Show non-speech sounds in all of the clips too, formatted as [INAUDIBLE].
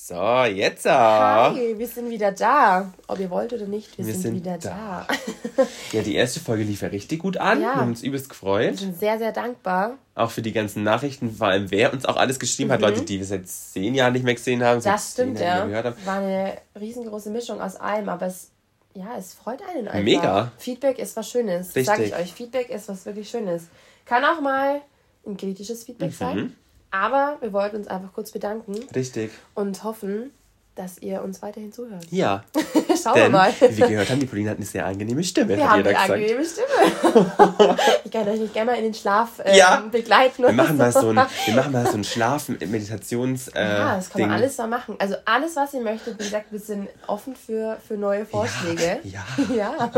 So, jetzt auch. Hi, wir sind wieder da. Ob ihr wollt oder nicht, wir, Wir sind, sind wieder da. da. [LAUGHS] Ja, die erste Folge lief ja richtig gut an. Ja. Wir haben uns übelst wir gefreut. sind sehr, sehr dankbar. Auch für die ganzen Nachrichten, vor allem wer uns auch alles geschrieben hat. Leute, die wir seit zehn Jahren nicht mehr gesehen haben. Mhm. Das stimmt, ja. War eine riesengroße Mischung aus allem, aber es, ja, es freut einen einfach. Mega. Feedback ist was Schönes. Richtig. Sag ich euch, Feedback ist was wirklich Schönes. Kann auch mal ein kritisches Feedback Mhm. sein. Aber wir wollten uns einfach kurz bedanken Richtig. und hoffen, dass ihr uns weiterhin zuhört. Ja. [LAUGHS] Schauen wir Denn, mal. wie wir gehört haben, die Pauline hat eine sehr angenehme Stimme, Wir haben eine gesagt. angenehme Stimme. [LAUGHS] ich kann euch nicht gerne mal in den Schlaf ähm, Ja. begleiten. Wir machen mal so ein, [LAUGHS] wir machen mal so ein Schlafen-Meditations- äh, Ja, das kann Ding. man alles mal machen. Also alles, was ihr möchtet, wie gesagt, wir sind offen für, für neue Vorschläge. Ja. Ja.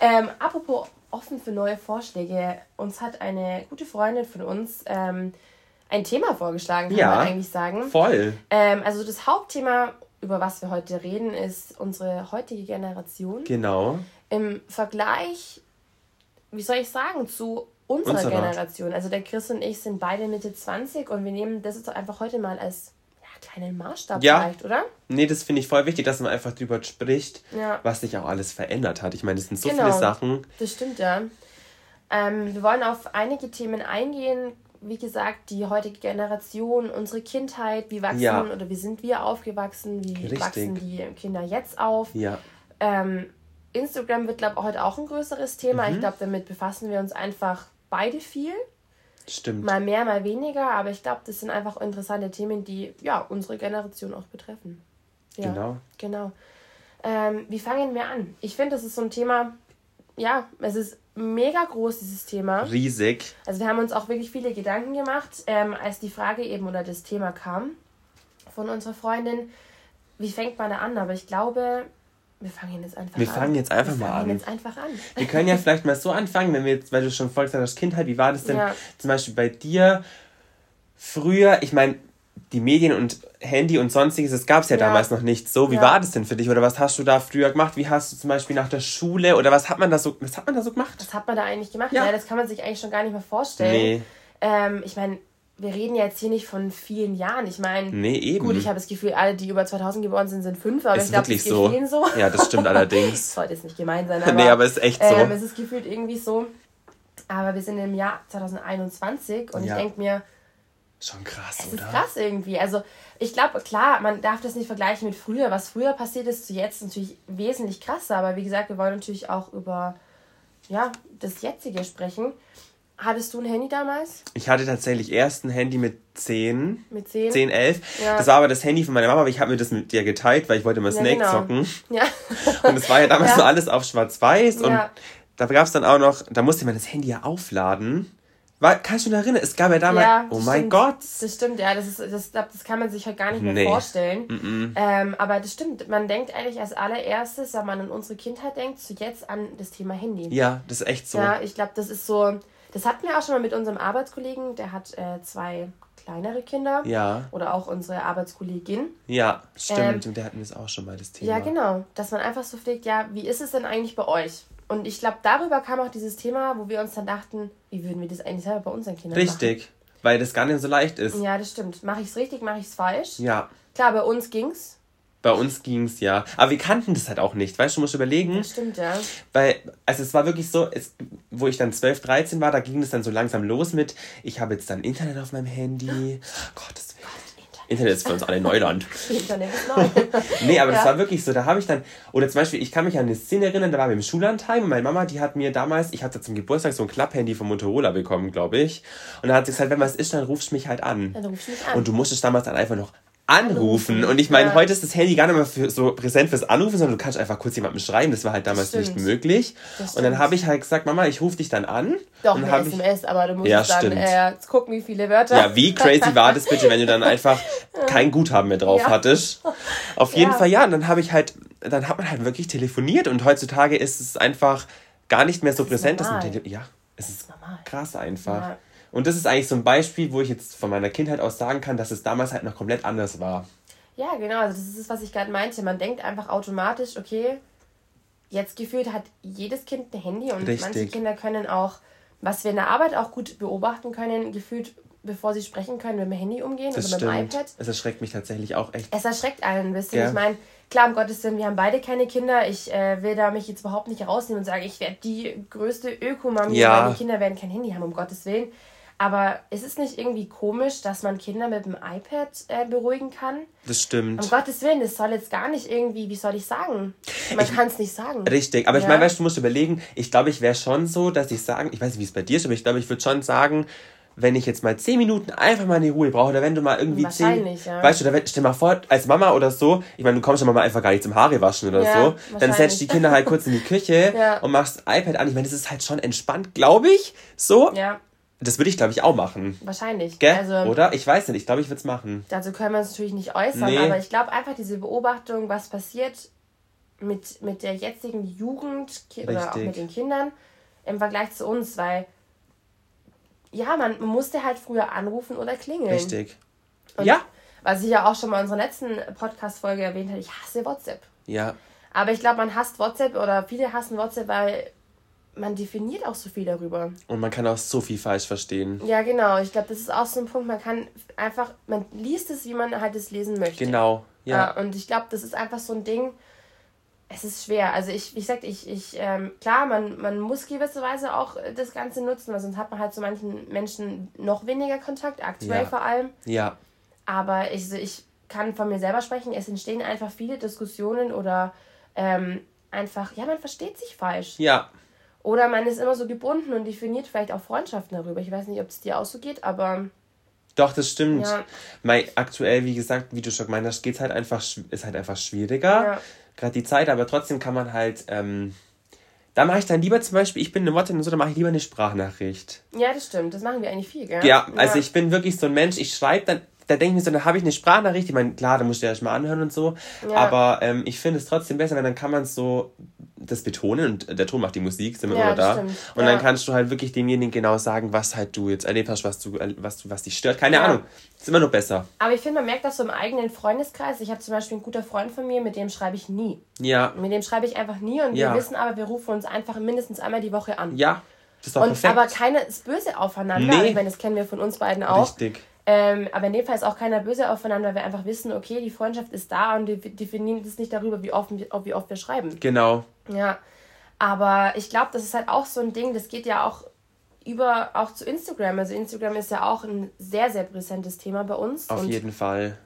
ähm, apropos offen für neue Vorschläge. Uns hat eine gute Freundin von uns ähm, ein Thema vorgeschlagen, kann Ja. man eigentlich sagen. Voll. Ähm, also das Hauptthema, über was wir heute reden, ist unsere heutige Generation. Genau. Im Vergleich, wie soll ich sagen, zu unserer Unserer. Generation. Also der Chris und ich sind beide Mitte 20 und wir nehmen das jetzt einfach heute mal als ja, kleinen Maßstab Ja. vielleicht, oder? Nee, das finde ich voll wichtig, dass man einfach drüber spricht, Ja. was sich auch alles verändert hat. Ich meine, es sind so Genau. viele Sachen. Das stimmt, ja. Ähm, wir wollen auf einige Themen eingehen. Wie gesagt, die heutige Generation, unsere Kindheit, wie wachsen Ja. oder wie sind wir aufgewachsen, wie Richtig. wachsen die Kinder jetzt auf. Ja. Ähm, Instagram wird, glaube ich, heute auch ein größeres Thema. Mhm. Ich glaube, damit befassen wir uns einfach beide viel. Stimmt. Mal mehr, mal weniger, aber ich glaube, das sind einfach interessante Themen, die ja unsere Generation auch betreffen. Ja, Genau. Genau. Ähm, wie fangen wir an? Ich finde, das ist so ein Thema, ja, es ist mega groß, dieses Thema. Riesig. Also wir haben uns auch wirklich viele Gedanken gemacht, ähm, als die Frage eben oder das Thema kam von unserer Freundin, wie fängt man da an? Aber ich glaube, wir fangen jetzt einfach Wir an. fangen jetzt einfach wir mal fangen an. jetzt einfach an. Wir können ja vielleicht mal so anfangen, wenn wir jetzt, weil du schon voll gesagt hast, Kindheit, wie war das denn Ja. zum Beispiel bei dir früher? Ich meine, die Medien und Handy und sonstiges, das gab es ja, Ja. damals noch nicht so. Wie Ja. war das denn für dich? Oder was hast du da früher gemacht? Wie hast du zum Beispiel nach der Schule oder was hat man da so, was hat man da so gemacht? Was hat man da eigentlich gemacht? Ja. Ja. das kann man sich eigentlich schon gar nicht mehr vorstellen. Nee. Ähm, ich meine, wir reden ja jetzt hier nicht von vielen Jahren. Ich meine, Nee, gut, ich habe das Gefühl, alle, die über 2000 geboren sind, sind fünf, aber ist ich glaube, geht so. so. Ja, das stimmt [LAUGHS] allerdings. sollte jetzt nicht gemein sein, aber, [LAUGHS] nee, aber es ist echt so. ähm, es ist gefühlt irgendwie so. Aber wir sind im Jahr 2021 und ich denke mir, Schon krass, es ist oder? krass irgendwie. Also ich glaube, klar, man darf das nicht vergleichen mit früher. Was früher passiert ist zu jetzt natürlich wesentlich krasser. Aber wie gesagt, wir wollen natürlich auch über ja, das Jetzige sprechen. Hattest du ein Handy damals Ich hatte tatsächlich erst ein Handy mit 10. mit 10? 10, 11. Ja. Das war aber das Handy von meiner Mama, aber ich habe mir das mit dir geteilt, weil ich wollte mal Ja, Snake genau. zocken. Ja. [LAUGHS] Und es war ja damals Ja. so alles auf schwarz-weiß und da gab es dann auch noch, da musste man das Handy ja aufladen. War, kannst du dich erinnern? Es gab ja damals, Ja, oh mein stimmt. Gott. Das stimmt, ja, das, ist, das, das kann man sich halt gar nicht mehr Nee. vorstellen. Ähm, aber das stimmt, man denkt eigentlich als allererstes, wenn man an unsere Kindheit denkt, zu jetzt an das Thema Handy. Ja, das ist echt so. Ja, ich glaube, das ist so, das hatten wir auch schon mal mit unserem Arbeitskollegen, der hat äh, zwei kleinere Kinder. Ja, Oder auch unsere Arbeitskollegin. ja, stimmt. Ähm, und der hatten das auch schon mal, das Thema. Ja, genau. Dass man einfach so pflegt, ja, wie ist es denn eigentlich bei euch? Und ich glaube, darüber kam auch dieses Thema, wo wir uns dann dachten, wie würden wir das eigentlich selber bei unseren Kindern Richtig, weil das gar nicht so leicht ist. machen? Ja, das stimmt. Mache ich es richtig, mache ich es falsch? Ja, Klar, bei uns ging's. bei uns ging's ja. Aber wir kannten das halt auch nicht. Weißt du, du musst überlegen, Das stimmt, ja. weil, also es war wirklich so, es, wo ich dann 12, 13 war, da ging es dann so langsam los mit, ich habe jetzt dann Internet auf meinem Handy. [GASPS] Gottes Willen. Internet ist für uns alle Neuland. [LAUGHS] Internet ist neu. [LAUGHS] Nee, aber das Ja. war wirklich so. Da habe ich dann, oder zum Beispiel, ich kann mich an eine Szene erinnern, da waren wir im Schullandheim und meine Mama, die hat mir damals, ich hatte zum Geburtstag so ein Klapphandy von Motorola bekommen, glaube ich. Und da hat sie gesagt, wenn was ist, dann rufst du mich halt an. Dann rufst du mich an. Und du musstest damals dann einfach noch anrufen. Und ich meine, ja. heute ist das Handy gar nicht mehr für, so präsent fürs Anrufen, sondern du kannst einfach kurz jemandem schreiben. Das war halt damals Das nicht möglich. Das Und dann habe ich halt gesagt, Mama, ich rufe dich dann an. Doch, und eine hab ich, SMS, aber du musst Ja, dann äh, jetzt gucken, wie viele Wörter. Ja, wie crazy war das bitte, wenn du dann [LAUGHS] einfach kein Guthaben mehr drauf Ja. hattest? Auf jeden. Fall ja. Und dann habe ich halt, dann hat man halt wirklich telefoniert und heutzutage ist es einfach gar nicht mehr so ist präsent, dass man Ja, es ist normal. krass einfach. Ja. Und das ist eigentlich so ein Beispiel, wo ich jetzt von meiner Kindheit aus sagen kann, dass es damals halt noch komplett anders war. Ja, genau. Also das ist es, was ich gerade meinte. Man denkt einfach automatisch, okay, jetzt gefühlt hat jedes Kind ein Handy und Richtig. manche Kinder können auch, was wir in der Arbeit auch gut beobachten können, gefühlt bevor sie sprechen können, mit dem Handy umgehen das oder stimmt. mit dem iPad. Es erschreckt mich tatsächlich auch echt. Es erschreckt einen ein bisschen. Ja. Ich meine, klar, um Gottes Willen, wir haben beide keine Kinder. Ich äh, will da mich jetzt überhaupt nicht rausnehmen und sagen, ich werde die größte Ökomami, Ja. weil die Kinder werden kein Handy haben, um Gottes Willen. Aber ist es nicht irgendwie komisch, dass man Kinder mit dem iPad äh, beruhigen kann? Das stimmt. Um Gottes Willen, das soll jetzt gar nicht irgendwie, wie soll ich sagen? Man kann es nicht sagen. Richtig, aber ich Ja. meine, weißt du, du musst überlegen, ich glaube, ich wäre schon so, dass ich sagen, ich weiß nicht, wie es bei dir ist, aber ich glaube, ich würde schon sagen, wenn ich jetzt mal zehn Minuten einfach mal eine Ruhe brauche, oder wenn du mal irgendwie zehn, Wahrscheinlich, ja. weißt du, wenn, stell mal vor, als Mama oder so, ich meine, du kommst ja mal einfach gar nicht zum Haare waschen oder Ja, so, dann setzt die Kinder halt kurz in die Küche [LAUGHS] Ja. und machst das iPad an. Ich meine, das ist halt schon entspannt, glaube ich, so. Ja, Das würde ich, glaube ich, auch machen. wahrscheinlich. Gell? Also, oder? Ich weiß nicht, ich glaube, ich würde es machen. Dazu können wir uns natürlich nicht äußern, Nee. aber ich glaube einfach diese Beobachtung, was passiert mit, mit der jetzigen Jugend ki- oder auch Richtig. mit den Kindern im Vergleich zu uns, weil ja, man musste halt früher anrufen oder klingeln. Richtig. Und ja. Was ich ja auch schon mal in unserer letzten Podcast-Folge erwähnt habe, ich hasse WhatsApp. Ja. Aber ich glaube, man hasst WhatsApp oder viele hassen WhatsApp, weil man definiert auch so viel darüber. Und man kann auch so viel falsch verstehen. Ja, genau. Ich glaube, das ist auch so ein Punkt, man kann einfach, man liest es, wie man halt es lesen möchte. Genau. Ja. Ja. und ich glaube, das ist einfach so ein Ding, es ist schwer. Also ich, wie gesagt, ich, ich ähm, klar, man, man muss gewisserweise auch äh, das Ganze nutzen, weil sonst hat man halt zu manchen Menschen noch weniger Kontakt, aktuell Ja. vor allem. Ja. Aber ich, ich kann von mir selber sprechen, es entstehen einfach viele Diskussionen oder ähm, einfach, ja, man versteht sich falsch. Ja. Oder man ist immer so gebunden und definiert vielleicht auch Freundschaften darüber. Ich weiß nicht, ob es dir auch so geht, aber Doch, das stimmt. Ja. Mei, aktuell, wie gesagt, wie du schon gemeint hast, geht's halt einfach, ist halt einfach schwieriger. Ja. Gerade die Zeit, aber trotzdem kann man halt, ähm, da mache ich dann lieber zum Beispiel, ich bin eine Motte und so, da mache ich lieber eine Sprachnachricht. ja, das stimmt. Das machen wir eigentlich viel, gell? Ja, also ich bin wirklich so ein Mensch, ich schreibe dann, da denke ich mir so, dann habe ich eine Sprachnachricht, ich meine, klar, da musst du ja erst mal anhören und so, Ja. aber ähm, ich finde es trotzdem besser, weil dann kann man so das betonen und der Ton macht die Musik, sind wir Ja, immer da. stimmt. Und Ja. dann kannst du halt wirklich demjenigen genau sagen, was halt du jetzt erlebt hast, was du, was du, was dich stört. Keine Ja. Ahnung. Ist immer nur besser. Aber ich finde, man merkt das so im eigenen Freundeskreis. Ich habe zum Beispiel einen guten Freund von mir, mit dem schreibe ich nie. Ja, Mit dem schreibe ich einfach nie und wir wissen aber, wir rufen uns einfach mindestens einmal die Woche an. ja. Das ist doch und, perfekt. aber keiner ist böse aufeinander. Nee. Ich meine, das kennen wir von uns beiden auch. Richtig. Ähm, aber in dem Fall ist auch keiner böse aufeinander, weil wir einfach wissen, okay, die Freundschaft ist da und wir definieren das nicht darüber, wie oft, wie oft wir schreiben. Genau. Ja. Aber ich glaube, das ist halt auch so ein Ding, das geht ja auch über auch zu Instagram. Also Instagram ist ja auch ein sehr, sehr präsentes Thema bei uns. Auf jeden Fall.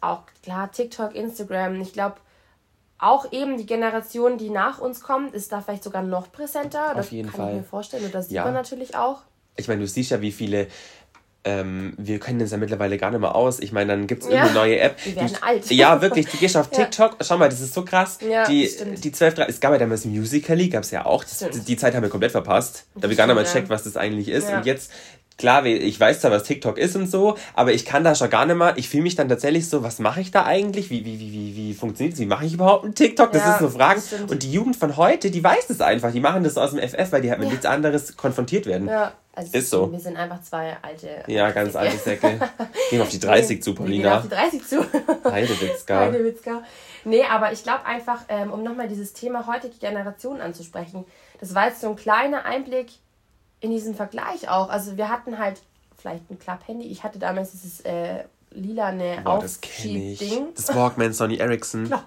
auch klar, TikTok, Instagram. Ich glaube, auch eben die Generation, die nach uns kommt, ist da vielleicht sogar noch präsenter. Das Auf jeden kann Fall. ich mir vorstellen. Und das sieht Ja. man natürlich auch. Ich meine, du siehst ja, wie viele. Ähm, wir kennen das ja mittlerweile gar nicht mehr aus. Ich meine, dann gibt es Ja. irgendeine neue App. Wir werden die, alt. Ja, wirklich. Du gehst auf [LAUGHS] Ja. TikTok. Schau mal, das ist so krass. Ja, die, stimmt. die 12, 13, es gab ja damals Musical.ly, gab es ja auch. Das, die Zeit haben wir komplett verpasst. Da wir gar nicht mal stimmt, ja. checkt, was das eigentlich ist. Ja. Und jetzt, klar, ich weiß zwar, was TikTok ist und so, aber ich kann da schon gar nicht mehr. Ich fühle mich dann tatsächlich so, was mache ich da eigentlich? Wie, wie, wie, wie, wie funktioniert das? Wie mache ich überhaupt einen TikTok? Das Ja, ist so Fragen. stimmt. Und die Jugend von heute, die weiß das einfach. Die machen das aus dem FF, weil die halt mit Ja. nichts anderes konfrontiert werden. Ja, also Ist so. Wir sind einfach zwei alte. Ja, ganz alte Säcke. [LAUGHS] Gehen auf die 30 zu, Wir gehen auf Paulina. die 30 zu. Heidewitzka. Heidewitzka. Nee, aber ich glaube einfach, ähm, um nochmal dieses Thema heutige Generation anzusprechen, das war jetzt so ein kleiner Einblick in diesen Vergleich auch. Also wir hatten halt vielleicht ein Club-Handy. Ich hatte damals dieses äh, lilane Boah, das kenne ich. Das Walkman Sony Ericsson. [LAUGHS]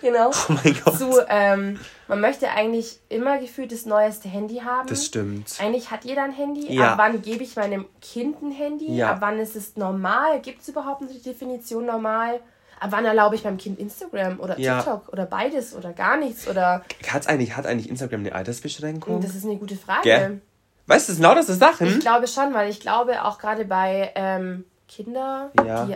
Genau. Oh mein Gott. Zu, ähm, man möchte eigentlich immer gefühlt das neueste Handy haben. Das stimmt. Eigentlich hat jeder ein Handy. Ja. Ab wann gebe ich meinem Kind ein Handy? Ja. Ab wann ist es normal? Gibt es überhaupt eine Definition normal? Ab wann erlaube ich meinem Kind Instagram oder Ja. TikTok oder beides oder gar nichts? Oder Hat's eigentlich, hat eigentlich Instagram eine Altersbeschränkung? das ist eine gute Frage. Gell? Weißt du, das sind lauter so Sachen. Ich glaube schon, weil ich glaube auch gerade bei ähm, Kindern, Ja. die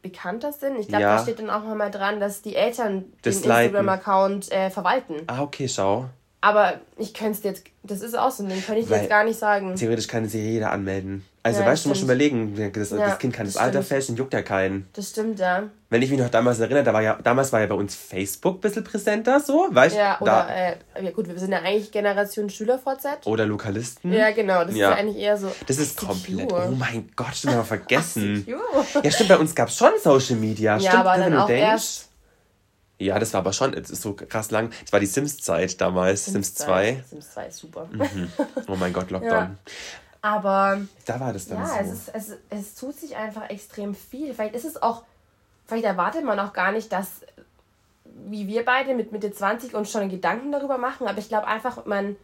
bekannter sind, ich glaube, Ja. da steht dann auch nochmal dran, dass die Eltern Das den. Instagram-Account äh, verwalten. Ah, okay, schau. Aber ich könnte es jetzt, das ist auch so, den könnte ich Weil- jetzt gar nicht sagen. Theoretisch kann sich jeder anmelden. Also, Ja, weißt du, musst stimmt. überlegen, das, Ja, das Kind kann das, das Alter fälschen, juckt ja keinen. Das stimmt, ja. Wenn ich mich noch damals erinnere, da war ja, damals war ja bei uns Facebook ein bisschen präsenter, so, weißt du? Ja, da, oder, äh, ja gut, wir sind ja eigentlich Generation SchülerVZ. oder Lokalisten. Ja, genau, das Ja. ist ja eigentlich eher so. Das ist ICQ. komplett. Oh mein Gott, stimmt, haben wir [LAUGHS] vergessen. Ja, stimmt, bei uns gab es schon Social Media. Ja, stimmt, aber wenn dann du auch denkst. erst- Ja, das war aber schon es ist so krass lang. Das war die Sims-Zeit damals, Sims, 2. Sims 2 ist super. Oh mein Gott, Lockdown. Aber. Da war das dann ja, so. es, ist, es, es tut sich einfach extrem viel. Vielleicht ist es auch, vielleicht erwartet man auch gar nicht, dass, wie wir beide mit Mitte 20 uns schon Gedanken darüber machen, aber ich glaube einfach, man.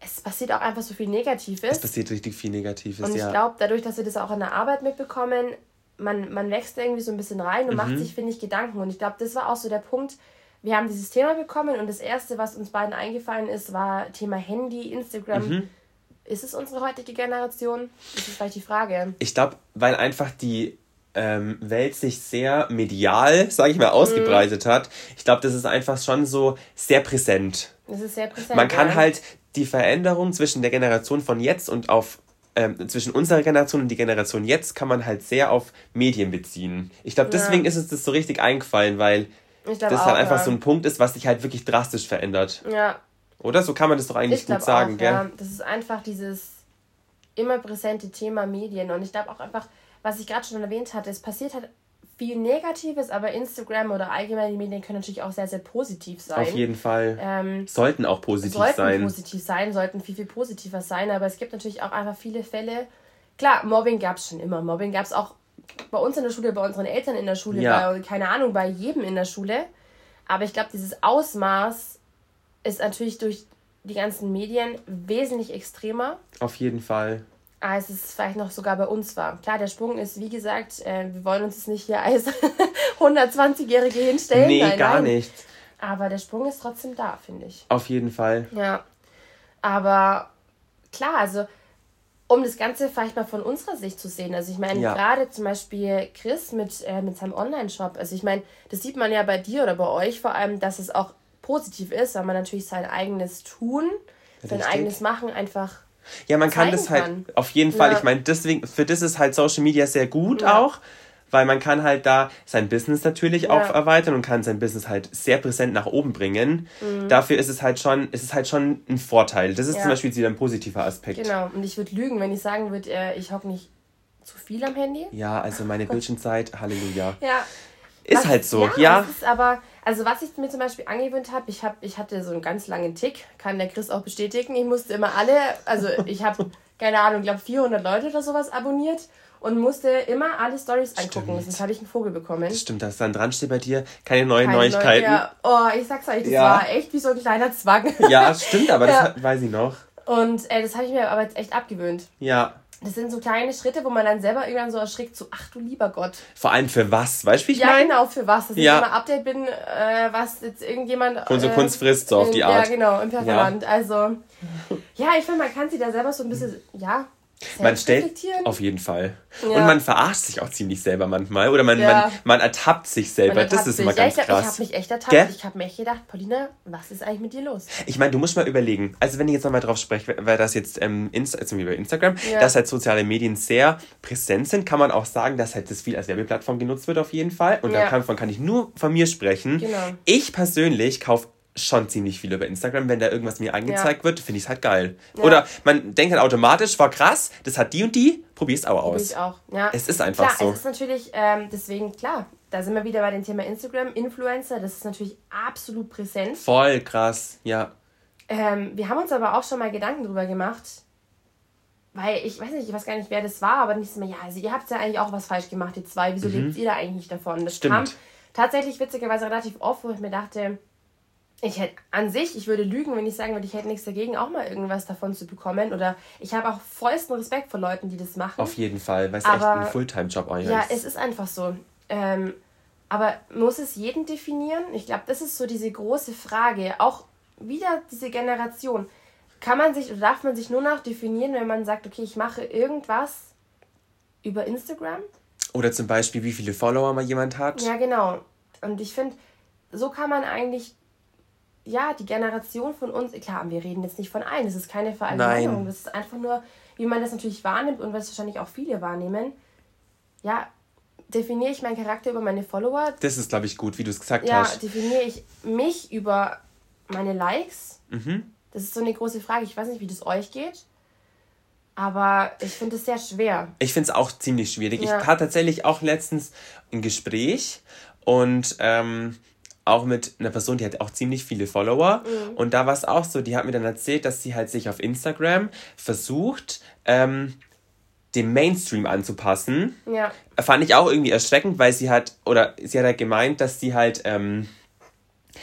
Es passiert auch einfach so viel Negatives. Es passiert richtig viel Negatives, Und ich ja. glaube, dadurch, dass wir das auch in der Arbeit mitbekommen, man, man wächst irgendwie so ein bisschen rein und Mhm. macht sich, finde ich, Gedanken. Und ich glaube, das war auch so der Punkt. Wir haben dieses Thema bekommen und das Erste, was uns beiden eingefallen ist, war Thema Handy, Instagram. Mhm. Ist es unsere heutige Generation? Das ist vielleicht die Frage. Ich glaube, weil einfach die ähm, Welt sich sehr medial, sage ich mal, Mhm. ausgebreitet hat. Ich glaube, das ist einfach schon so sehr präsent. Das ist sehr präsent. Man kann ja. halt die Veränderung zwischen der Generation von jetzt und auf ähm, zwischen unserer Generation und die Generation jetzt kann man halt sehr auf Medien beziehen. Ich glaube, Ja. deswegen ist es das so richtig eingefallen, weil das auch, halt einfach ja. so ein Punkt ist, was sich halt wirklich drastisch verändert. Ja, Oder? So kann man das doch eigentlich ich gut sagen, auch, gell? ja. Das ist einfach dieses immer präsente Thema Medien. Und ich glaube auch einfach, was ich gerade schon erwähnt hatte, es passiert halt viel Negatives, aber Instagram oder allgemein die Medien können natürlich auch sehr, sehr positiv sein. Auf jeden Fall. Ähm, Sollten auch positiv sollten sein. positiv sein, sollten viel, viel positiver sein, aber es gibt natürlich auch einfach viele Fälle. Klar, Mobbing gab es schon immer. Mobbing gab es auch bei uns in der Schule, bei unseren Eltern in der Schule, Ja. bei, keine Ahnung, bei jedem in der Schule. Aber ich glaube, dieses Ausmaß ist natürlich durch die ganzen Medien wesentlich extremer, Auf jeden Fall. Als es vielleicht noch sogar bei uns war. Klar, der Sprung ist, wie gesagt, äh, wir wollen uns jetzt nicht hier als [LAUGHS] 120-Jährige hinstellen. Nee, nein, gar nein. nicht. Aber der Sprung ist trotzdem da, finde ich. Auf jeden Fall. Ja, aber klar, also um das Ganze vielleicht mal von unserer Sicht zu sehen. Also ich meine, Ja. gerade zum Beispiel Chris mit, äh, mit seinem Online-Shop. Also ich meine, das sieht man ja bei dir oder bei euch vor allem, dass es auch positiv ist, weil man natürlich sein eigenes Tun, sein Richtig. eigenes Machen einfach Ja, man kann das halt kann. auf jeden Fall. Ja. Ich meine, deswegen, für das ist halt Social Media sehr gut Ja. auch, weil man kann halt da sein Business natürlich Ja. auch erweitern und kann sein Business halt sehr präsent nach oben bringen. Dafür ist es halt schon, ist es halt schon ein Vorteil. Das ist Mhm. Zum Beispiel wieder ein positiver Aspekt. Genau, und ich würde lügen, wenn ich sagen würde, äh, ich hocke nicht zu viel am Handy. Ja, also meine [LAUGHS] Bildschirmzeit, Halleluja. Ja. Ist Was- halt so, Ja. ja. Ist aber, also was ich mir zum Beispiel angewöhnt habe, ich, hab, ich hatte so einen ganz langen Tick, kann der Chris auch bestätigen. Ich musste immer alle, also ich habe, [LAUGHS] keine Ahnung, ich glaube 400 Leute oder sowas abonniert und musste immer alle Stories angucken. Sonst hatte ich einen Vogel bekommen. Das stimmt, dass dann dran steht bei dir, keine neuen Keine Neuigkeiten. Ja, oh, ich sag's euch, das Ja. war echt wie so ein kleiner Zwang. Ja, stimmt, aber [LAUGHS] Ja. das weiß ich noch. Und äh, das habe ich mir aber jetzt echt abgewöhnt. Ja. Das sind so kleine Schritte, wo man dann selber irgendwann so erschrickt, so, ach du lieber Gott. Vor allem für was? Weißt du, wie ich Ja, meine? genau, für was. Dass Ja. ich immer Update bin, äh, was jetzt irgendjemand. Unsere äh, Kunst frisst, so auf die in- Art. Ja, genau, im Performant. Also, ja, ich finde, man kann sich da selber so ein bisschen, ja, Man stellt auf jeden Fall. Ja. Und man verarscht sich auch ziemlich selber manchmal. Oder man, Ja. man, man ertappt sich selber. Man das ertappt ist sich. immer ganz ja, ich, Ich krass. habe mich echt ertappt. Gell? Ich habe mir echt gedacht, Paulina, was ist eigentlich mit dir los? Ich meine, du musst mal überlegen, also wenn ich jetzt nochmal drauf spreche, weil das jetzt ähm, Insta, also wie bei Instagram, dass halt soziale Medien sehr präsent sind, kann man auch sagen, dass halt das viel als Werbeplattform genutzt wird auf jeden Fall. Und davon kann ich nur von mir sprechen. Genau. Ich persönlich kaufe schon ziemlich viel über Instagram. Wenn da irgendwas mir angezeigt wird, finde ich es halt geil. Ja. Oder man denkt halt automatisch, war krass, das hat die und die, probier's auch aus. Ich auch. Ja. Es ist einfach klar, so. Es ist natürlich, ähm, deswegen, klar, da sind wir wieder bei dem Thema Instagram, Influencer, das ist natürlich absolut präsent. Voll krass, ja. Ähm, wir haben uns aber auch schon mal Gedanken drüber gemacht, weil ich weiß nicht, ich weiß gar nicht, wer das war, aber nicht mehr, ja, also ihr habt ja eigentlich auch was falsch gemacht, ihr zwei, wieso lebt ihr da eigentlich nicht davon? Das Mhm. Stimmt. kam tatsächlich witzigerweise relativ oft, wo ich mir dachte, ich hätte an sich, ich würde lügen, wenn ich sagen würde, ich hätte nichts dagegen, auch mal irgendwas davon zu bekommen. Oder ich habe auch vollsten Respekt vor Leuten, die das machen. Auf jeden Fall, weil es echt ein Fulltime-Job eigentlich Ja, ist. es ist einfach so. Ähm, aber muss es jeden definieren? Ich glaube, das ist so diese große Frage. Auch wieder diese Generation. Kann man sich oder darf man sich nur noch definieren, wenn man sagt, okay, ich mache irgendwas über Instagram? Oder zum Beispiel, wie viele Follower mal jemand hat. Ja, genau. Und ich finde, so kann man eigentlich, ja, die Generation von uns, klar, wir reden jetzt nicht von allen, das ist keine Verallgemeinerung, das ist einfach nur, wie man das natürlich wahrnimmt und was wahrscheinlich auch viele wahrnehmen. Ja, definiere ich meinen Charakter über meine Follower? Das ist, glaube ich, gut, wie du es gesagt Ja, hast. definiere ich mich über meine Likes? Mhm. Das ist so eine große Frage. Ich weiß nicht, wie das euch geht. Aber ich finde es sehr schwer. Ich finde es auch ziemlich schwierig. Ja. Ich hatte tatsächlich auch letztens ein Gespräch und ähm, auch mit einer Person, die hat auch ziemlich viele Follower. Mhm. Und da war es auch so, die hat mir dann erzählt, dass sie halt sich auf Instagram versucht, ähm, dem Mainstream anzupassen. Ja. Fand ich auch irgendwie erschreckend, weil sie hat, oder sie hat halt gemeint, dass sie halt ähm,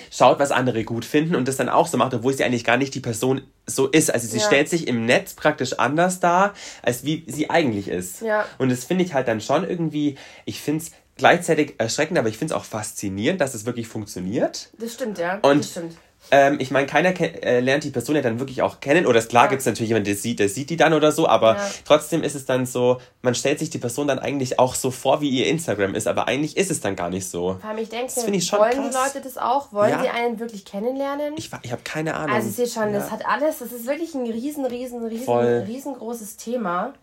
schaut, was andere gut finden und das dann auch so macht, obwohl sie eigentlich gar nicht die Person so ist. Also sie ja. stellt sich im Netz praktisch anders dar, als wie sie eigentlich ist. Ja. Und das finde ich halt dann schon irgendwie, ich finde es gleichzeitig erschreckend, aber ich finde es auch faszinierend, dass es wirklich funktioniert. Das stimmt, ja. Und das stimmt. Ähm, ich meine, keiner äh, lernt die Person ja dann wirklich auch kennen. Oder klar ja. gibt es natürlich jemanden, der sieht, der sieht die dann oder so, aber ja. trotzdem ist es dann so, man stellt sich die Person dann eigentlich auch so vor, wie ihr Instagram ist, aber eigentlich ist es dann gar nicht so. Vor allem, ich denke, das ich schon wollen krass. die Leute das auch? Wollen ja. sie einen wirklich kennenlernen? Ich, ich habe keine Ahnung. Also ich sehe schon, das hat alles, das ist wirklich ein riesen, riesen, riesen, Voll. riesengroßes Thema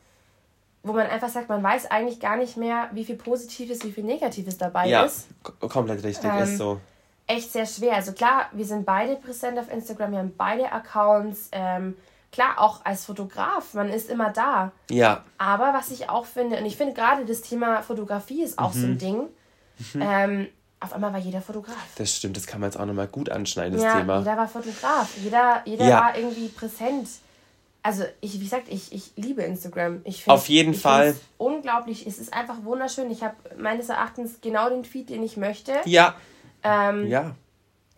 wo man einfach sagt, man weiß eigentlich gar nicht mehr, wie viel Positives, wie viel Negatives dabei ja, ist. Ja, komplett richtig, ähm, ist so echt sehr schwer. Also klar, wir sind beide präsent auf Instagram, wir haben beide Accounts. Ähm, klar, auch als Fotograf, man ist immer da. Ja. Aber was ich auch finde, und ich finde gerade das Thema Fotografie ist auch mhm. so ein mhm. Ding. Mhm. Ähm, auf einmal war jeder Fotograf. Das stimmt, das kann man jetzt auch nochmal gut anschneiden, das ja, Thema. Jeder war Fotograf, jeder, jeder ja. war irgendwie präsent. Also, ich, wie gesagt, ich, ich liebe Instagram. Ich auf jeden Fall. Unglaublich, es ist einfach wunderschön. Ich habe meines Erachtens genau den Feed, den ich möchte. Ja. Ähm, ja.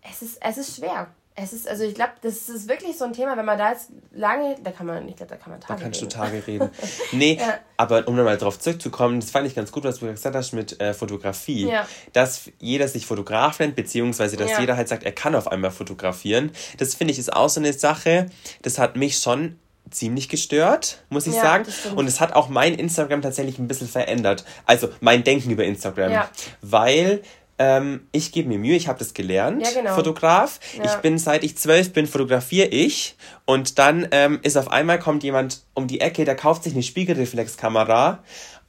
Es ist, es ist schwer. Es ist, also ich glaube, das ist wirklich so ein Thema, wenn man da jetzt lange, da kann man, ich glaube, da kann man Tage Da kannst reden. du Tage [LAUGHS] reden. Nee, ja. aber um nochmal drauf zurückzukommen, das fand ich ganz gut, was du gesagt hast mit äh, Fotografie. Ja. Dass jeder sich Fotograf nennt, beziehungsweise dass ja. jeder halt sagt, er kann auf einmal fotografieren. Das finde ich ist auch so eine Sache, das hat mich schon ziemlich gestört, muss ich ja, sagen. Und es hat auch mein Instagram tatsächlich ein bisschen verändert. Also mein Denken über Instagram. Ja. Weil ähm, ich gebe mir Mühe, ich habe das gelernt, ja, genau. Fotograf. Ich bin, seit ich zwölf bin, fotografiere ich. Und dann ähm, ist auf einmal, kommt jemand um die Ecke, der kauft sich eine Spiegelreflexkamera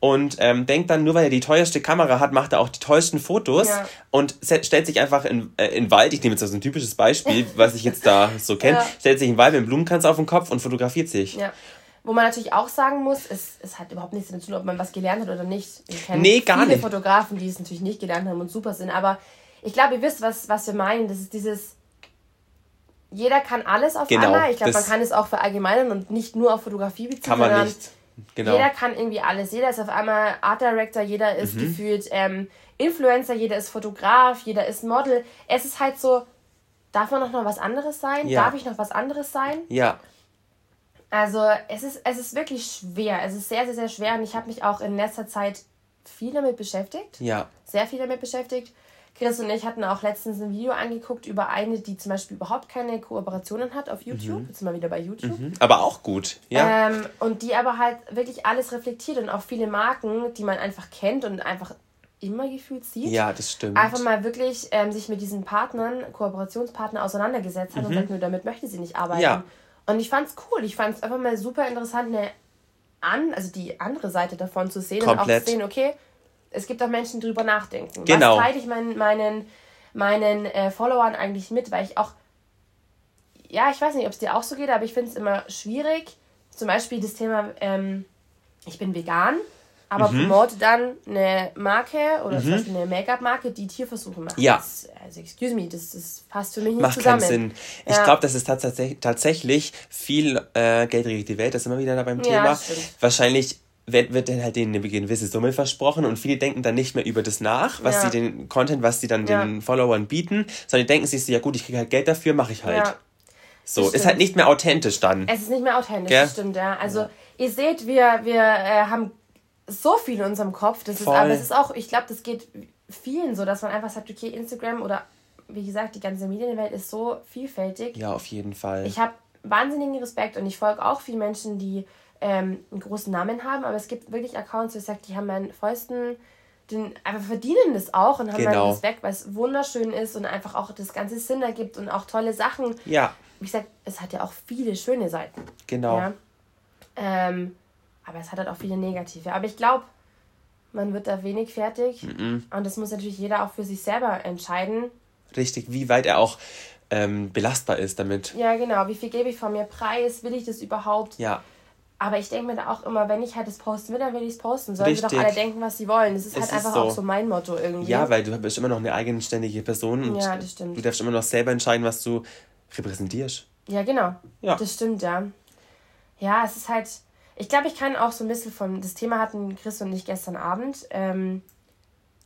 und ähm, denkt dann, nur weil er die teuerste Kamera hat, macht er auch die tollsten Fotos ja. und stellt sich einfach in, äh, in Wald, ich nehme jetzt also ein typisches Beispiel, [LAUGHS] was ich jetzt da so kenne, ja. stellt sich in Wald mit einem Blumenkranz auf den Kopf und fotografiert sich. Ja. Wo man natürlich auch sagen muss, es, es hat überhaupt nichts damit zu tun, ob man was gelernt hat oder nicht. Ich kenne nee, gar viele nicht. Fotografen, die es natürlich nicht gelernt haben und super sind. Aber ich glaube, ihr wisst, was, was wir meinen. Das ist dieses, jeder kann alles auf genau, einmal. Ich glaube, man kann es auch verallgemeinern und nicht nur auf Fotografie beziehen. Kann man nicht. Genau. Jeder kann irgendwie alles. Jeder ist auf einmal Art Director, jeder ist mhm. gefühlt ähm, Influencer, jeder ist Fotograf, jeder ist Model. Es ist halt so, darf man noch was anderes sein? Ja. Darf ich noch was anderes sein? Ja. Also es ist, es ist wirklich schwer. Es ist sehr, sehr, sehr schwer. Und ich habe mich auch in letzter Zeit viel damit beschäftigt. Ja. Sehr viel damit beschäftigt. Chris und ich hatten auch letztens ein Video angeguckt über eine, die zum Beispiel überhaupt keine Kooperationen hat auf YouTube. Mhm. Jetzt sind wir wieder bei YouTube. Mhm. Aber auch gut, ja. Ähm, und die aber halt wirklich alles reflektiert und auch viele Marken, die man einfach kennt und einfach immer gefühlt sieht. Ja, das stimmt. Einfach mal wirklich ähm, sich mit diesen Partnern, Kooperationspartnern auseinandergesetzt hat mhm. und sagt, nur damit möchte sie nicht arbeiten. Ja. Und ich fand's cool. Ich fand's einfach mal super interessant, eine an, also die andere Seite davon zu sehen Komplett. und auch zu sehen, okay, es gibt auch Menschen, die drüber nachdenken. Genau. Was teile ich meinen, meinen, meinen äh, Followern eigentlich mit? Weil ich auch, ja, ich weiß nicht, ob es dir auch so geht, aber ich finde es immer schwierig. Zum Beispiel das Thema, ähm, ich bin vegan aber mhm. promote dann eine Marke oder mhm. zum Beispiel eine Make-up-Marke, die Tierversuche macht. Ja. Das, also, excuse me, das, das passt für mich nicht Macht zusammen. Macht keinen Sinn. Ja. Ich glaube, das ist tatsächlich, tatsächlich viel äh, Geld regiert die Welt, das ist immer wieder da beim Thema. Ja, Wahrscheinlich wird, wird dann halt denen eine gewisse Summe versprochen und viele denken dann nicht mehr über das nach, was ja. sie den Content, was sie dann ja. den Followern bieten, sondern die denken sich so, ja gut, ich kriege halt Geld dafür, mache ich halt. Ja. So, ist halt nicht mehr authentisch dann. Es ist nicht mehr authentisch, Gell? das stimmt, ja. Also, ihr seht, wir, wir äh, haben so viel in unserem Kopf. Das ist, aber es ist auch, ich glaube, das geht vielen so, dass man einfach sagt, okay, Instagram oder wie gesagt, die ganze Medienwelt ist so vielfältig. Ja, auf jeden Fall. Ich habe wahnsinnigen Respekt und ich folge auch vielen Menschen, die ähm, einen großen Namen haben, aber es gibt wirklich Accounts, wo ich sage, die haben meinen vollsten, den, einfach verdienen das auch und haben genau. meinen Respekt, weil es wunderschön ist und einfach auch das ganze Sinn ergibt und auch tolle Sachen. Ja. Wie gesagt, es hat ja auch viele schöne Seiten. Genau. Ja? Ähm, aber es hat halt auch viele negative. Aber ich glaube, man wird da wenig fertig. Mhm. Und das muss natürlich jeder auch für sich selber entscheiden. Richtig, wie weit er auch ähm, belastbar ist damit. Ja, genau. Wie viel gebe ich von mir preis? Will ich das überhaupt? Ja. Aber ich denke mir da auch immer, wenn ich halt das posten will, dann will ich es posten. Sollen Richtig. sie doch alle denken, was sie wollen. Das ist es halt einfach ist so. auch so mein Motto irgendwie. Ja, weil du bist immer noch eine eigenständige Person und ja, das stimmt. du darfst immer noch selber entscheiden, was du repräsentierst. Ja, genau. Ja. Das stimmt, ja. Ja, es ist halt. Ich glaube, ich kann auch so ein bisschen von. Das Thema hatten Chris und ich gestern Abend. Ähm,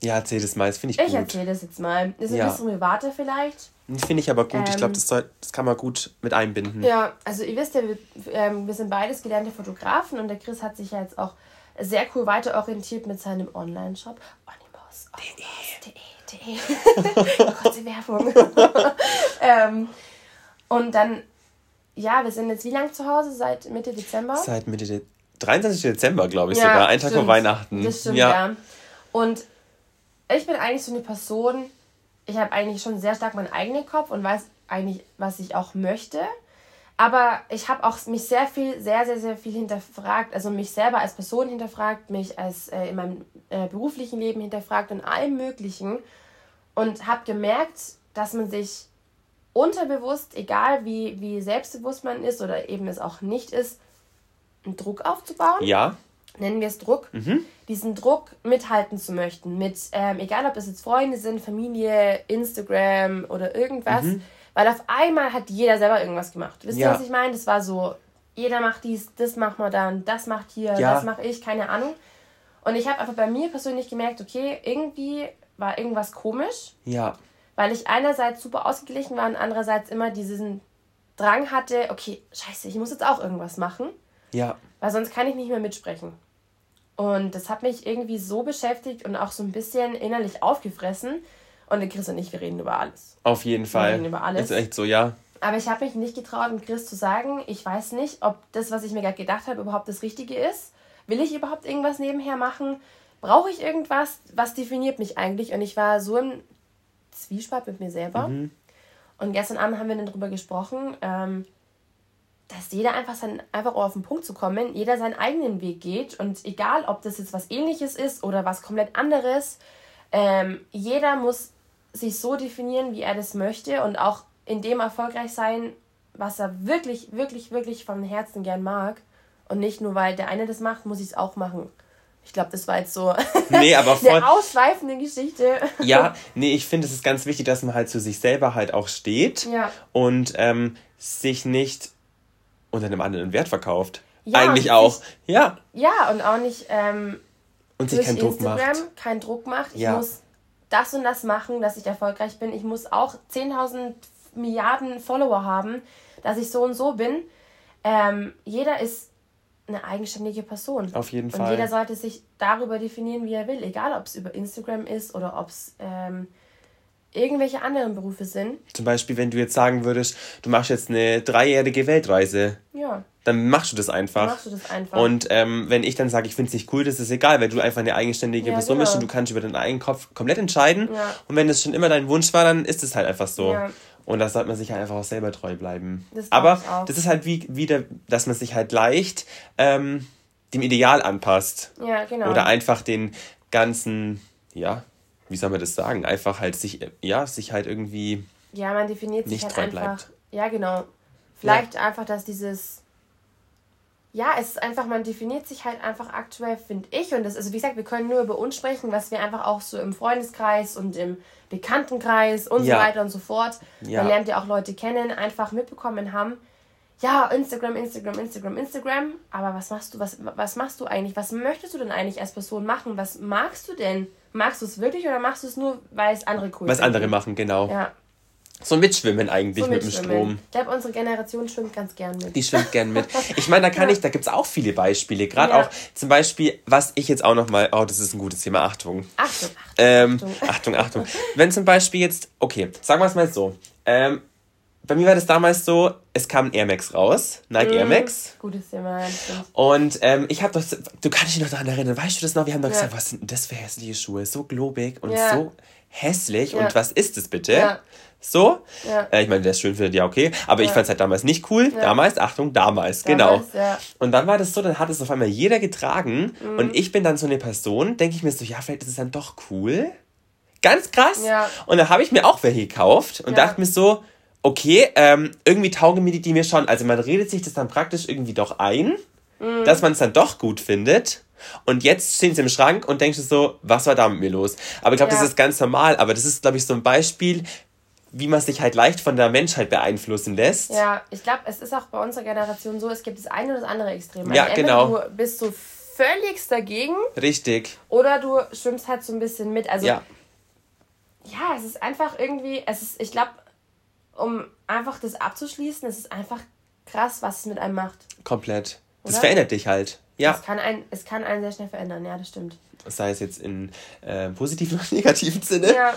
ja, erzähl das mal, das finde ich, ich gut. Ich erzähle das jetzt mal. Das ist ja. ein bisschen private vielleicht. Finde ich aber gut. Ähm, ich glaube, das, das kann man gut mit einbinden. Ja, also ihr wisst ja, wir, ähm, wir sind beides gelernte Fotografen und der Chris hat sich ja jetzt auch sehr cool weiter orientiert mit seinem Online-Shop. Onimos, [LAUGHS] Kurze Werbung. [LAUGHS] ähm, und dann, ja, wir sind jetzt wie lange zu Hause? Seit Mitte Dezember? Seit Mitte Dezember. 23. Dezember, glaube ich ja, sogar. Ein Tag vor Weihnachten. Das stimmt, ja. ja. Und ich bin eigentlich so eine Person, ich habe eigentlich schon sehr stark meinen eigenen Kopf und weiß eigentlich, was ich auch möchte. Aber ich habe auch mich sehr viel, sehr, sehr, sehr viel hinterfragt, also mich selber als Person hinterfragt, mich als äh, in meinem äh, beruflichen Leben hinterfragt und allem Möglichen. Und habe gemerkt, dass man sich unterbewusst, egal wie, wie selbstbewusst man ist oder eben es auch nicht ist, einen Druck aufzubauen. Ja nennen wir es Druck, mhm. diesen Druck mithalten zu möchten. Mit, ähm, egal ob es jetzt Freunde sind, Familie, Instagram oder irgendwas. Mhm. Weil auf einmal hat jeder selber irgendwas gemacht. Wisst ihr, ja. was ich meine? Das war so, jeder macht dies, das macht man dann, das macht hier, ja. das mache ich, keine Ahnung. Und ich habe einfach bei mir persönlich gemerkt, okay, irgendwie war irgendwas komisch. Ja. Weil ich einerseits super ausgeglichen war und andererseits immer diesen Drang hatte, okay, scheiße, ich muss jetzt auch irgendwas machen. Ja. Weil sonst kann ich nicht mehr mitsprechen. Und das hat mich irgendwie so beschäftigt und auch so ein bisschen innerlich aufgefressen. Und Chris und ich, wir reden über alles. Auf jeden Fall. Wir reden über alles. Ist echt so, ja. Aber ich habe mich nicht getraut, dem Chris zu sagen, ich weiß nicht, ob das, was ich mir gerade gedacht habe, überhaupt das Richtige ist. Will ich überhaupt irgendwas nebenher machen? Brauche ich irgendwas? Was definiert mich eigentlich? Und ich war so im Zwiespalt mit mir selber. Mhm. Und gestern Abend haben wir dann darüber gesprochen, ähm, dass jeder einfach sein, einfach auf den Punkt zu kommen, jeder seinen eigenen Weg geht und egal, ob das jetzt was ähnliches ist oder was komplett anderes, ähm, jeder muss sich so definieren, wie er das möchte und auch in dem erfolgreich sein, was er wirklich, wirklich, wirklich vom Herzen gern mag. Und nicht nur, weil der eine das macht, muss ich es auch machen. Ich glaube, das war jetzt so nee, [LAUGHS] aber voll, eine ausschweifende Geschichte. Ja, [LAUGHS] nee, ich finde, es ist ganz wichtig, dass man halt zu sich selber halt auch steht ja. und ähm, sich nicht unter einem anderen Wert verkauft. Ja, Eigentlich auch. Sich, ja. Ja, und auch nicht ähm, und sich keinen Druck Instagram macht. keinen Druck macht. Ich ja. muss das und das machen, dass ich erfolgreich bin. Ich muss auch 10.000 Milliarden Follower haben, dass ich so und so bin. Ähm, jeder ist eine eigenständige Person. Auf jeden Fall. Und jeder sollte sich darüber definieren, wie er will. Egal, ob es über Instagram ist oder ob es ähm, irgendwelche anderen Berufe sind. Zum Beispiel, wenn du jetzt sagen würdest, du machst jetzt eine dreijährige Weltreise. Ja. Dann machst du das einfach. Dann machst du das einfach. Und ähm, wenn ich dann sage, ich finde es nicht cool, das ist egal, weil du einfach eine eigenständige ja, Person genau. bist und du kannst über deinen eigenen Kopf komplett entscheiden. Ja. Und wenn das schon immer dein Wunsch war, dann ist es halt einfach so. Ja. Und da sollte man sich halt einfach auch selber treu bleiben. Das Aber das ist halt wie wieder, dass man sich halt leicht ähm, dem Ideal anpasst. Ja, genau. Oder einfach den ganzen, ja, wie soll man das sagen, einfach halt sich, ja, sich halt irgendwie. Ja, man definiert sich halt einfach. Bleibt. Ja, genau. Vielleicht ja. einfach, dass dieses. Ja, es ist einfach, man definiert sich halt einfach aktuell, finde ich. Und das, also wie gesagt, wir können nur über uns sprechen, was wir einfach auch so im Freundeskreis und im Bekanntenkreis und ja. so weiter und so fort. Ja. Man lernt ja auch Leute kennen, einfach mitbekommen haben. Ja, Instagram, Instagram, Instagram, Instagram. Aber was machst du, was, was machst du eigentlich? Was möchtest du denn eigentlich als Person machen? Was magst du denn? Magst du es wirklich oder machst du es nur, weil es andere cool Was andere machen, genau. Ja. So Mitschwimmen eigentlich so mit dem Strom. Ich glaube, unsere Generation schwimmt ganz gern mit. Die schwimmt gern mit. [LAUGHS] Ich meine, da kann ja. ich, da gibt es auch viele Beispiele. Gerade ja. auch zum Beispiel, was ich jetzt auch nochmal, oh, das ist ein gutes Thema, Achtung. Achtung, Achtung. Ähm, Achtung, Achtung. Achtung. Wenn zum Beispiel jetzt, okay, sagen wir es mal so. Ähm, bei mir war das damals so, es kam ein Air Max raus, Nike mm, Air Max. Gutes Thema, Und ähm, ich habe doch, du kannst dich noch daran erinnern, weißt du das noch? Wir haben doch ja. gesagt, was sind denn das für hässliche Schuhe? So globig und ja. so hässlich. Ja. Und was ist das bitte? So? Äh, ich meine, der ist schön findet, ja, okay. Aber ich fand es halt damals nicht cool. Damals, Achtung, damals, damals genau. Und dann war das so, dann hat es auf einmal jeder getragen. Mm. Und ich bin dann so eine Person, denke ich mir so, ja, vielleicht ist es dann doch cool. Ganz krass. Und dann habe ich mir auch welche gekauft und dachte mir so, okay, ähm, irgendwie taugen mir die, mir schon. Also man redet sich das dann praktisch irgendwie doch ein. mhm. dass man es dann doch gut findet. Und jetzt stehen sie im Schrank und denkst du so, was war da mit mir los? Aber ich glaube, ja. das ist ganz normal. Aber das ist, glaube ich, so ein Beispiel, wie man sich halt leicht von der Menschheit beeinflussen lässt. Ja, ich glaube, es ist auch bei unserer Generation so, es gibt das eine oder das andere Extrem. Also ja, genau. Du bist so völligst dagegen. Richtig. Oder du schwimmst halt so ein bisschen mit. Also, ja, ja es ist einfach irgendwie, es ist, ich glaube, um einfach das abzuschließen, es ist einfach krass, was es mit einem macht. Komplett. Oder? Das verändert dich halt. Ja. Es kann, ein, es kann einen sehr schnell verändern, ja, das stimmt. Sei es jetzt in äh, positiven oder [LAUGHS] negativen Sinne. Ja.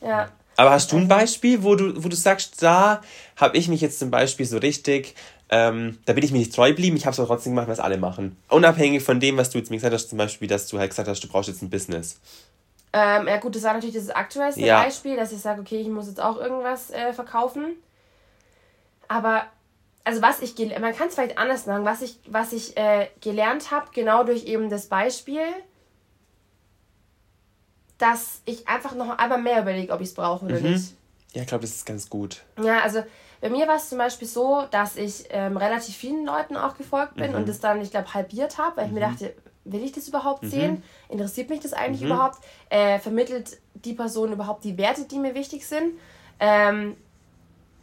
Ja. Aber hast du ein Beispiel, wo du, wo du sagst, da habe ich mich jetzt zum Beispiel so richtig, ähm, da bin ich mir nicht treu geblieben, ich habe es aber trotzdem gemacht, was alle machen. Unabhängig von dem, was du jetzt mir gesagt hast, zum Beispiel, dass du halt gesagt hast, du brauchst jetzt ein Business. Ähm, ja gut, das war natürlich das aktuellste ja. Beispiel, dass ich sage, okay, ich muss jetzt auch irgendwas äh, verkaufen. Aber, also was ich, man kann es vielleicht anders sagen, was ich, was ich äh, gelernt habe, genau durch eben das Beispiel, dass ich einfach noch einmal mehr überlege, ob ich es brauche oder mhm. nicht. Ja, ich glaube, das ist ganz gut. Ja, also bei mir war es zum Beispiel so, dass ich ähm, relativ vielen Leuten auch gefolgt bin mhm. und das dann, ich glaube, halbiert habe, weil ich mir mhm. dachte, will ich das überhaupt mhm. sehen? Interessiert mich das eigentlich mhm. überhaupt? Äh, vermittelt die Person überhaupt die Werte, die mir wichtig sind? Ähm,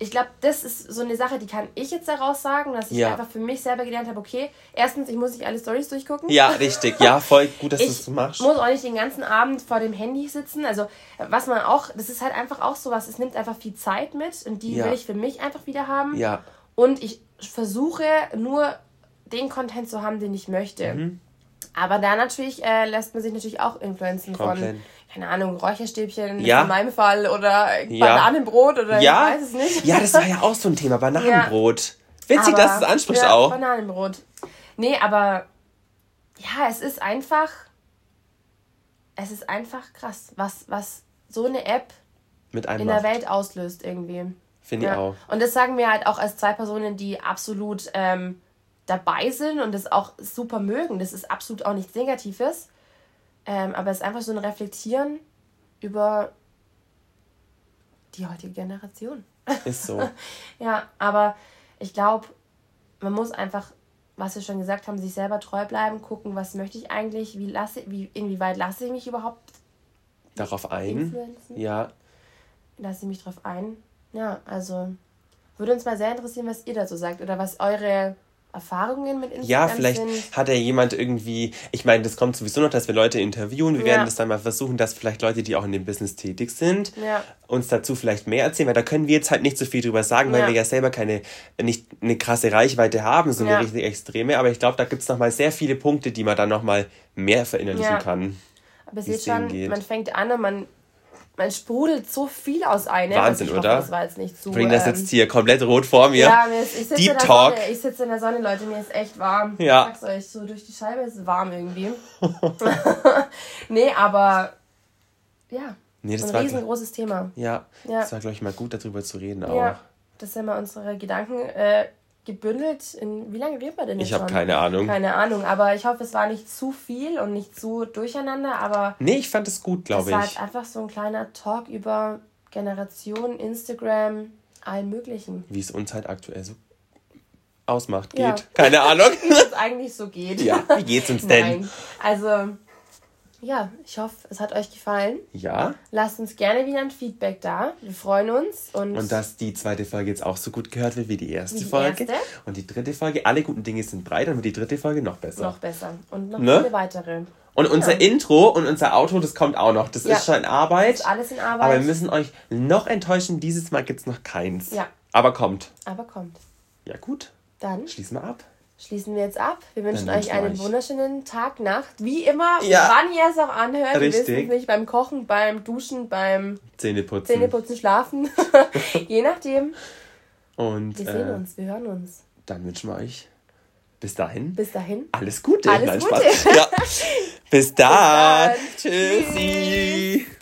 ich glaube, das ist so eine Sache, die kann ich jetzt daraus sagen, dass ich ja. einfach für mich selber gelernt habe, okay, erstens, ich muss nicht alle Stories durchgucken. Ja, richtig. Ja, voll gut, dass du es machst. Ich muss auch nicht den ganzen Abend vor dem Handy sitzen. Also, was man auch, das ist halt einfach auch so was, es nimmt einfach viel Zeit mit und die ja. will ich für mich einfach wieder haben. Ja. Und ich versuche nur den Content zu haben, den ich möchte. Mhm. Aber da natürlich äh, lässt man sich natürlich auch influenzen Komplett. von, keine Ahnung, Räucherstäbchen ja. in meinem Fall oder ja. Bananenbrot oder ja. ich weiß es nicht. Ja, das war ja auch so ein Thema, [LAUGHS] Bananenbrot. Ja. Witzig, aber, dass es ansprichst ja, auch. Bananenbrot. Nee, aber ja, es ist einfach, es ist einfach krass, was, was so eine App in macht. der Welt auslöst irgendwie. Finde ich auch. Und das sagen wir halt auch als zwei Personen, die absolut ähm, dabei sind und das auch super mögen. Das ist absolut auch nichts Negatives. Ähm, aber es ist einfach so ein Reflektieren über die heutige Generation. [LAUGHS] Ist so. ja, aber ich glaube, man muss einfach, was wir schon gesagt haben, sich selber treu bleiben, gucken, was möchte ich eigentlich, wie lasse, wie, inwieweit lasse ich mich überhaupt darauf ein. Influenzen? Ja. Lasse ich mich darauf ein. Ja, also würde uns mal sehr interessieren, was ihr dazu sagt oder was eure Erfahrungen mit Instagram Ja, vielleicht sind. hat ja jemand irgendwie, ich meine, das kommt sowieso noch, dass wir Leute interviewen. Wir ja. werden das dann mal versuchen, dass vielleicht Leute, die auch in dem Business tätig sind, ja. uns dazu vielleicht mehr erzählen, weil da können wir jetzt halt nicht so viel drüber sagen, weil ja. wir ja selber keine, nicht eine krasse Reichweite haben, so eine richtig extreme. Aber ich glaube, da gibt es nochmal sehr viele Punkte, die man dann nochmal mehr verinnerlichen kann. Aber ihr seht schon, geht. man fängt an und man man sprudelt so viel aus einem. Wahnsinn, hoffe, oder? Das war jetzt nicht so. Bring das ähm, jetzt hier komplett rot vor mir. Ja, mir ist, ich sitze Deep in der Talk. Sonne, ich sitze in der Sonne, Leute, mir ist echt warm. Ja. Ich sag's euch, so durch die Scheibe ist es warm irgendwie. [LAUGHS] nee, aber ja. Nee, das ein war riesengroßes Thema. Ja, ja. Das war, glaube ich, mal gut, darüber zu reden auch. Ja, das sind mal unsere Gedanken. Äh, gebündelt in. Wie lange reden wir denn jetzt? Ich habe keine Ahnung. Keine Ahnung, aber ich hoffe, es war nicht zu viel und nicht zu durcheinander, aber. Nee, ich fand es gut, glaube ich. Es war halt einfach so ein kleiner Talk über Generation, Instagram, allem Möglichen. Wie es uns halt aktuell so ausmacht, geht. Ja. Keine Ahnung. [LAUGHS] Wie es eigentlich so geht. Ja, wie geht's uns [LAUGHS] denn? Nein. Also, ja, ich hoffe, es hat euch gefallen. Ja. Lasst uns gerne wieder ein Feedback da. Wir freuen uns. Und, und dass die zweite Folge jetzt auch so gut gehört wird wie die erste wie die Folge. Erste. Und die dritte Folge, alle guten Dinge sind breit, dann wird die dritte Folge noch besser. Noch besser. Und noch ne? viele weitere. Und ja. unser Intro und unser Auto, das kommt auch noch. Das ja. ist schon in Arbeit. Das ist alles in Arbeit. Aber wir müssen euch noch enttäuschen, dieses Mal gibt es noch keins. Ja. Aber kommt. Aber kommt. Ja, gut. Dann schließen wir ab schließen wir jetzt ab. Wir wünschen euch einen euch. wunderschönen Tag, Nacht. Wie immer, ja. wann ihr es auch anhört. Richtig. Wir wissen es nicht, beim Kochen, beim Duschen, beim Zähneputzen, Zähneputzen Schlafen. [LAUGHS] Je nachdem. Und wir sehen äh, uns, wir hören uns. Dann wünschen wir euch bis dahin. Bis dahin. Alles Gute. Alles Nein, Gute. Ja. [LAUGHS] Bis dann. Bis dann. Tschüssi. Tschüss.